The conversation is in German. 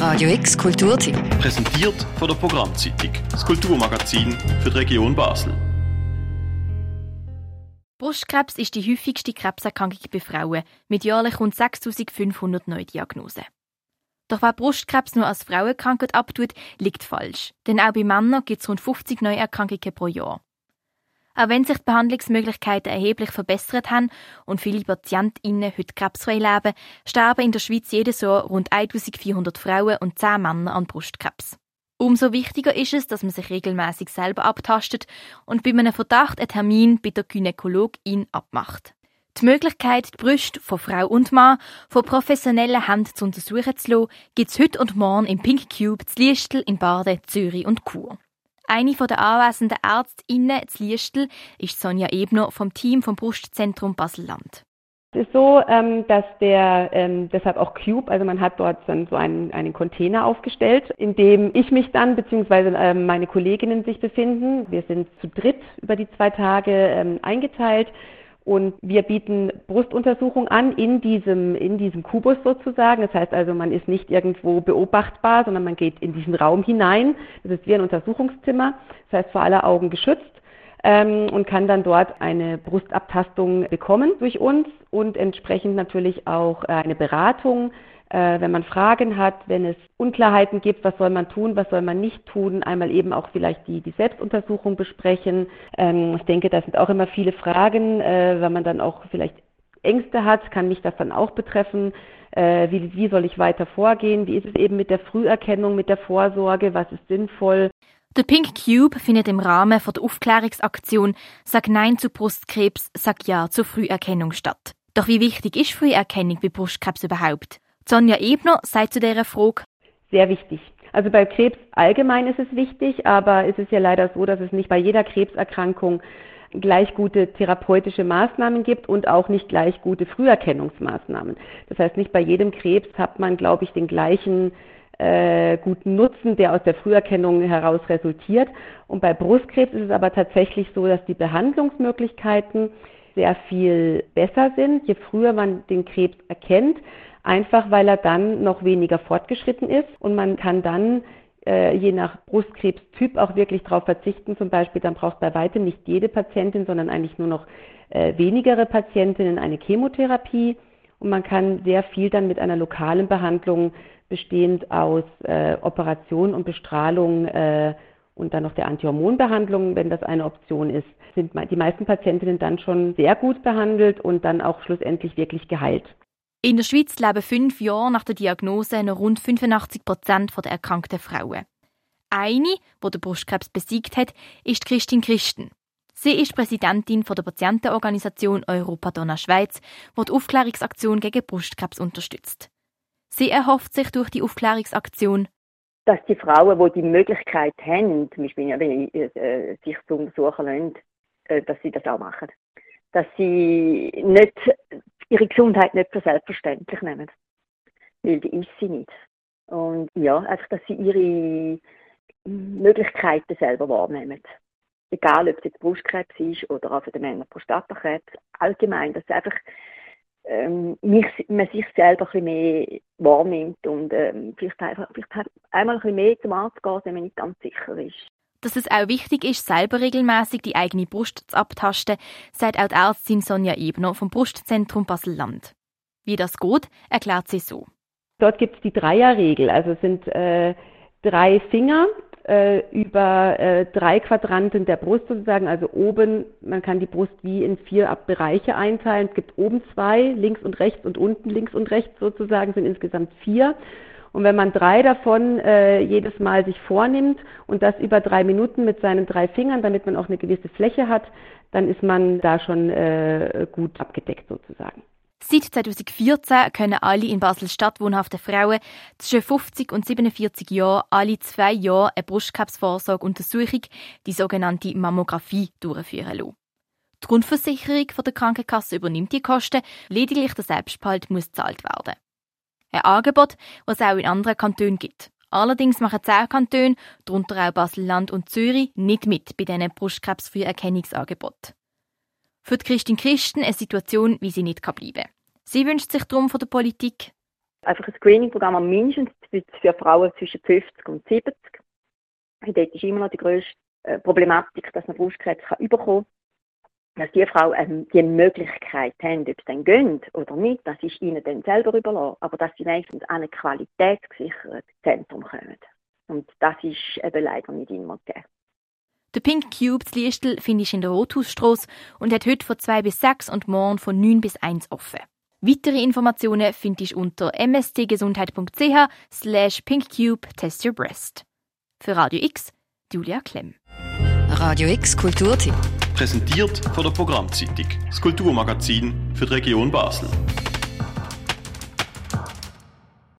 Radio X Kulturtipp. Präsentiert von der Programmzeitung, das Kulturmagazin für die Region Basel. Brustkrebs ist die häufigste Krebserkrankung bei Frauen mit jährlich rund 6500 Neudiagnosen. Doch wer Brustkrebs nur als Frauenkrankheit abtut, liegt falsch. Denn auch bei Männern gibt es rund 50 Neuerkrankungen pro Jahr. Auch wenn sich die Behandlungsmöglichkeiten erheblich verbessert haben und viele PatientInnen heute krebsfrei leben, sterben in der Schweiz jedes Jahr rund 1400 Frauen und 10 Männer an Brustkrebs. Umso wichtiger ist es, dass man sich regelmäßig selber abtastet und bei einem Verdacht einen Termin bei der Gynäkologin abmacht. Die Möglichkeit, die Brüste von Frau und Mann von professionellen Händen zu untersuchen zu lassen, gibt es heute und morgen im Pink Cube zu Liestel, in Baden, Zürich und Chur. Eine der anwesenden ÄrztInnen zu Liestel ist Sonja Ebner vom Team vom Brustzentrum Basel-Land. Es ist so, ähm, dass der, ähm, deshalb auch Cube, also man hat dort dann so einen, einen Container aufgestellt, in dem ich mich dann, beziehungsweise ähm, meine Kolleginnen sich befinden. Wir sind zu dritt über die zwei Tage eingeteilt. Und wir bieten Brustuntersuchung an in diesem, in diesem Kubus sozusagen. Das heißt also, man ist nicht irgendwo beobachtbar, sondern man geht in diesen Raum hinein. Das ist wie ein Untersuchungszimmer. Das heißt, vor aller Augen geschützt. Ähm, und kann dann dort eine Brustabtastung bekommen durch uns und entsprechend natürlich auch äh, eine Beratung äh, wenn man Fragen hat, wenn es Unklarheiten gibt, was soll man tun, was soll man nicht tun, einmal eben auch vielleicht die, die Selbstuntersuchung besprechen. Ähm, ich denke, das sind auch immer viele Fragen, äh, wenn man dann auch vielleicht Ängste hat, kann mich das dann auch betreffen. Äh, wie, wie soll ich weiter vorgehen? Wie ist es eben mit der Früherkennung, mit der Vorsorge? Was ist sinnvoll? Der Pink Cube findet im Rahmen der Aufklärungsaktion Sag Nein zu Brustkrebs, Sag Ja zur Früherkennung statt. Doch wie wichtig ist Früherkennung bei Brustkrebs überhaupt? Sonja Ebner sagt zu dieser Frage, sehr wichtig. Also bei Krebs allgemein ist es wichtig, aber es ist ja leider so, dass es nicht bei jeder Krebserkrankung gleich gute therapeutische Maßnahmen gibt und auch nicht gleich gute Früherkennungsmaßnahmen. Das heißt, nicht bei jedem Krebs hat man, glaube ich, den gleichen äh, guten Nutzen, der aus der Früherkennung heraus resultiert. Und bei Brustkrebs ist es aber tatsächlich so, dass die Behandlungsmöglichkeiten sehr viel besser sind, je früher man den Krebs erkennt einfach weil er dann noch weniger fortgeschritten ist und man kann dann äh, je nach Brustkrebstyp auch wirklich darauf verzichten. Zum Beispiel, dann braucht bei weitem nicht jede Patientin, sondern eigentlich nur noch äh, wenigere Patientinnen eine Chemotherapie. Und man kann sehr viel dann mit einer lokalen Behandlung bestehend aus äh, Operation und Bestrahlung äh, und dann noch der Antihormonbehandlung, wenn das eine Option ist, sind die meisten Patientinnen dann schon sehr gut behandelt und dann auch schlussendlich wirklich geheilt. In der Schweiz leben fünf Jahre nach der Diagnose noch rund 85 Prozent der erkrankten Frauen. Eine, die den Brustkrebs besiegt hat, ist Christine Christen. Sie ist Präsidentin der Patientenorganisation Europa Donna Schweiz, die die Aufklärungsaktion gegen Brustkrebs unterstützt. Sie erhofft sich durch die Aufklärungsaktion, dass die Frauen, die die Möglichkeit haben, zum Beispiel äh, sich zu untersuchen lassen, äh, dass sie das auch machen. Dass sie nicht ihre Gesundheit nicht für selbstverständlich nehmen. Weil die ist sie nicht. Und ja, einfach, dass sie ihre Möglichkeiten selber wahrnehmen. Egal, ob es jetzt Brustkrebs ist oder auch für den Männer Prostatakrebs. Allgemein, dass einfach ähm, mich, man sich selber ein bisschen mehr wahrnimmt und ähm, vielleicht, einfach, vielleicht einmal ein bisschen mehr zum Arzt geht, wenn man nicht ganz sicher ist. Dass es auch wichtig ist, selber regelmäßig die eigene Brust zu abtasten, sagt auch die Ärztin Sonja Ebner vom Brustzentrum Basel-Land. Wie das geht, erklärt sie so. Dort gibt es die Dreierregel. Also es sind äh, drei Finger äh, über äh, drei Quadranten der Brust sozusagen. Also oben, man kann die Brust wie in vier Bereiche einteilen. Es gibt oben zwei, links und rechts und unten links und rechts sozusagen, sind insgesamt vier. Und wenn man drei davon äh, jedes Mal sich vornimmt und das über drei Minuten mit seinen drei Fingern, damit man auch eine gewisse Fläche hat, dann ist man da schon äh, gut abgedeckt sozusagen. Seit 2014 können alle in Basel-Stadt wohnhaften Frauen zwischen 50 und 47 Jahren alle zwei Jahre eine Brustkrebsvorsorgeuntersuchung, die sogenannte Mammographie, durchführen lassen. Die Grundversicherung der Krankenkasse übernimmt die Kosten, lediglich der Selbstbehalt muss gezahlt werden. Ein Angebot, das es auch in anderen Kantonen gibt. Allerdings machen zehn Kantone, darunter auch Basel-Land und Zürich, nicht mit bei diesen Brustkrebsfrüherkennungsangeboten. Für die Christin Christen eine Situation, wie sie nicht bleiben kann. Sie wünscht sich darum von der Politik einfach ein Screening-Programm mindestens für Frauen zwischen 50 und 70. Und dort ist immer noch die grösste äh, Problematik, dass man Brustkrebs bekommen kann. Dass die Frauen ähm, die Möglichkeit haben, ob sie dann gehen oder nicht, das ist ihnen dann selber überlassen. Aber dass sie wenigstens an ein qualitätsgesichertes Zentrum kommen. Und das ist eben leider nicht immer gegeben. Der Pink Cube zu Liestel findest du in der Rothausstrasse und hat heute von 2 bis 6 und morgen von 9 bis 1 offen. Weitere Informationen findest du unter mstgesundheit.ch slash pinkcube test your breast. Für Radio X, Julia Klemm. Radio X Kulturtipp. Präsentiert von der Programmzeitung, das Kulturmagazin für die Region Basel.